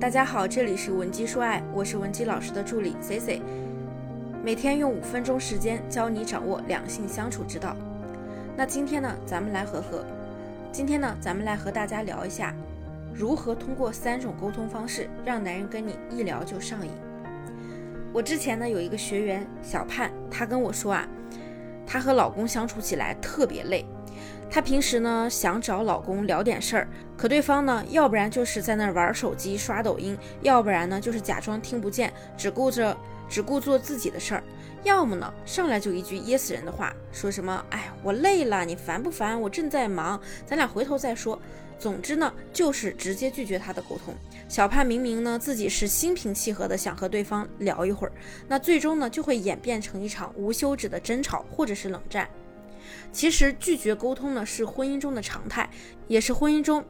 大家好，这里是文姬说爱，我是文姬老师的助理 C C，每天用五分钟时间教你掌握两性相处之道。那今天呢，咱们来和和，今天呢，咱们来和大家聊一下，如何通过三种沟通方式让男人跟你一聊就上瘾。我之前呢有一个学员小盼，她跟我说啊，她和老公相处起来特别累。她平时呢想找老公聊点事儿，可对方呢要不然就是在那儿玩手机刷抖音，要不然呢就是假装听不见，只顾着只顾做自己的事儿，要么呢上来就一句噎死人的话，说什么哎我累了，你烦不烦？我正在忙，咱俩回头再说。总之呢就是直接拒绝他的沟通。小盼明明呢自己是心平气和的想和对方聊一会儿，那最终呢就会演变成一场无休止的争吵或者是冷战。其实拒绝沟通呢，是婚姻中的常态，也是婚姻中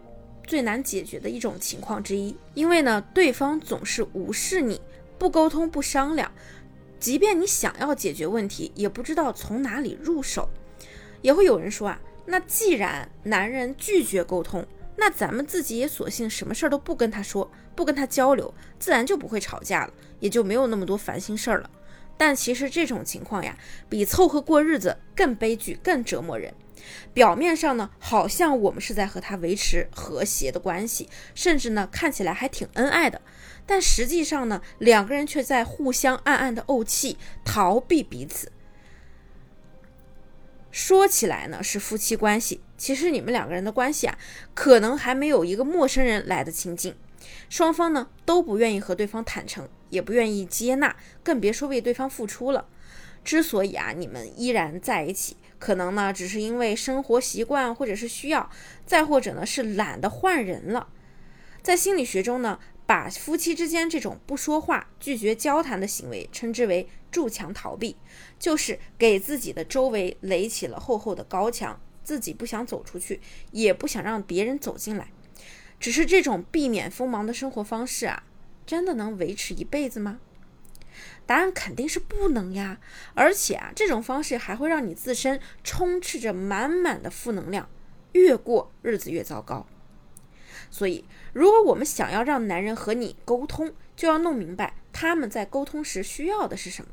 最难解决的一种情况之一。因为呢，对方总是无视你，不沟通不商量，即便你想要解决问题，也不知道从哪里入手。也会有人说啊，那既然男人拒绝沟通，那咱们自己也索性什么事儿都不跟他说，不跟他交流，自然就不会吵架了，也就没有那么多烦心事儿了。但其实这种情况呀，比凑合过日子更悲剧、更折磨人。表面上呢，好像我们是在和他维持和谐的关系，甚至呢看起来还挺恩爱的，但实际上呢，两个人却在互相暗暗的怄气，逃避彼此。说起来呢是夫妻关系，其实你们两个人的关系啊，可能还没有一个陌生人来的亲近。双方呢都不愿意和对方坦诚，也不愿意接纳，更别说为对方付出了。之所以啊你们依然在一起，可能呢只是因为生活习惯或者是需要，再或者呢是懒得换人了。在心理学中呢，把夫妻之间这种不说话、拒绝交谈的行为称之为筑墙逃避，就是给自己的周围垒起了厚厚的高墙，自己不想走出去，也不想让别人走进来。只是这种避免锋芒的生活方式啊，真的能维持一辈子吗？答案肯定是不能呀！而且啊，这种方式还会让你自身充斥着满满的负能量，越过日子越糟糕。所以，如果我们想要让男人和你沟通，就要弄明白他们在沟通时需要的是什么。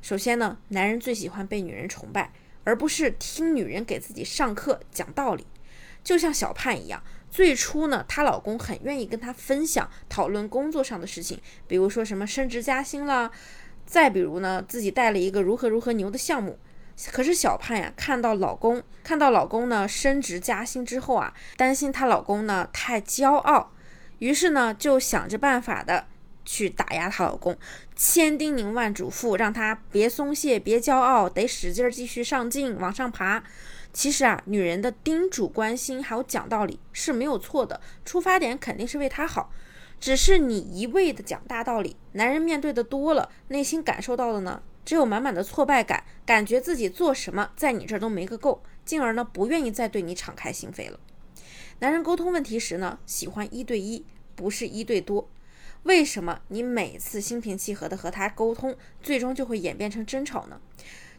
首先呢，男人最喜欢被女人崇拜，而不是听女人给自己上课讲道理。就像小盼一样。最初呢，她老公很愿意跟她分享、讨论工作上的事情，比如说什么升职加薪啦，再比如呢，自己带了一个如何如何牛的项目。可是小盼呀，看到老公看到老公呢升职加薪之后啊，担心她老公呢太骄傲，于是呢就想着办法的去打压她老公，千叮咛万嘱咐，让他别松懈，别骄傲，得使劲儿继续上进，往上爬。其实啊，女人的叮嘱、关心还有讲道理是没有错的，出发点肯定是为他好。只是你一味的讲大道理，男人面对的多了，内心感受到的呢，只有满满的挫败感，感觉自己做什么在你这儿都没个够，进而呢，不愿意再对你敞开心扉了。男人沟通问题时呢，喜欢一对一，不是一对多。为什么你每次心平气和的和他沟通，最终就会演变成争吵呢？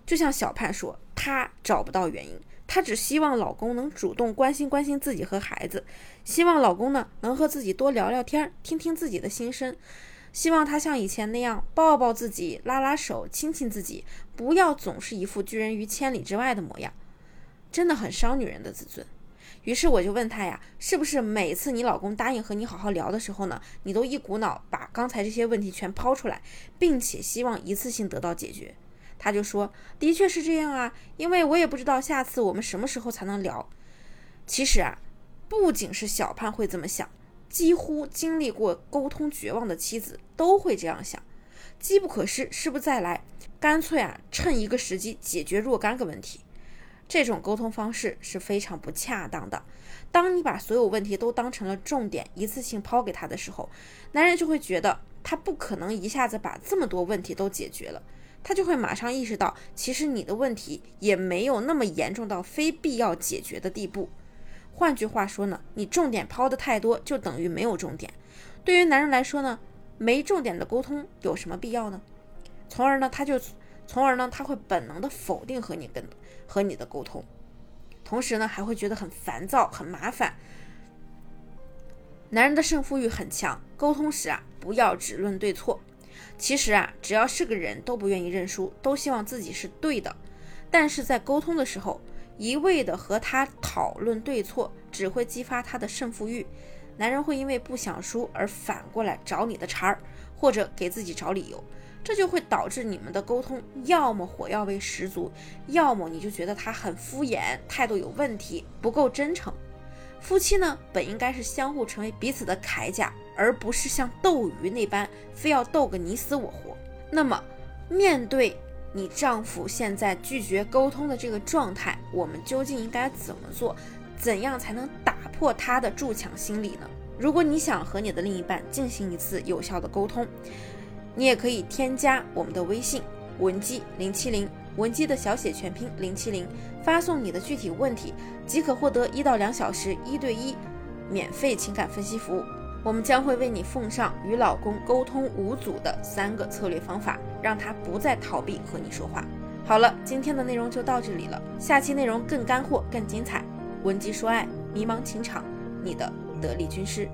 就像小盼说，她找不到原因。她只希望老公能主动关心关心自己和孩子，希望老公呢能和自己多聊聊天，听听自己的心声，希望他像以前那样抱抱自己，拉拉手，亲亲自己，不要总是一副拒人于千里之外的模样，真的很伤女人的自尊。于是我就问他呀，是不是每次你老公答应和你好好聊的时候呢，你都一股脑把刚才这些问题全抛出来，并且希望一次性得到解决？他就说：“的确是这样啊，因为我也不知道下次我们什么时候才能聊。其实啊，不仅是小盼会这么想，几乎经历过沟通绝望的妻子都会这样想。机不可失，失不再来，干脆啊，趁一个时机解决若干个问题。这种沟通方式是非常不恰当的。当你把所有问题都当成了重点，一次性抛给他的时候，男人就会觉得他不可能一下子把这么多问题都解决了。”他就会马上意识到，其实你的问题也没有那么严重到非必要解决的地步。换句话说呢，你重点抛的太多，就等于没有重点。对于男人来说呢，没重点的沟通有什么必要呢？从而呢，他就，从而呢，他会本能的否定和你跟和你的沟通，同时呢，还会觉得很烦躁、很麻烦。男人的胜负欲很强，沟通时啊，不要只论对错。其实啊，只要是个人都不愿意认输，都希望自己是对的。但是在沟通的时候，一味的和他讨论对错，只会激发他的胜负欲。男人会因为不想输而反过来找你的茬儿，或者给自己找理由，这就会导致你们的沟通要么火药味十足，要么你就觉得他很敷衍，态度有问题，不够真诚。夫妻呢，本应该是相互成为彼此的铠甲，而不是像斗鱼那般非要斗个你死我活。那么，面对你丈夫现在拒绝沟通的这个状态，我们究竟应该怎么做？怎样才能打破他的筑墙心理呢？如果你想和你的另一半进行一次有效的沟通，你也可以添加我们的微信文姬零七零，文姬的小写全拼零七零，发送你的具体问题，即可获得一到两小时一对一免费情感分析服务。我们将会为你奉上与老公沟通无阻的三个策略方法，让他不再逃避和你说话。好了，今天的内容就到这里了，下期内容更干货、更精彩。文姬说爱，迷茫情场，你的得力军师。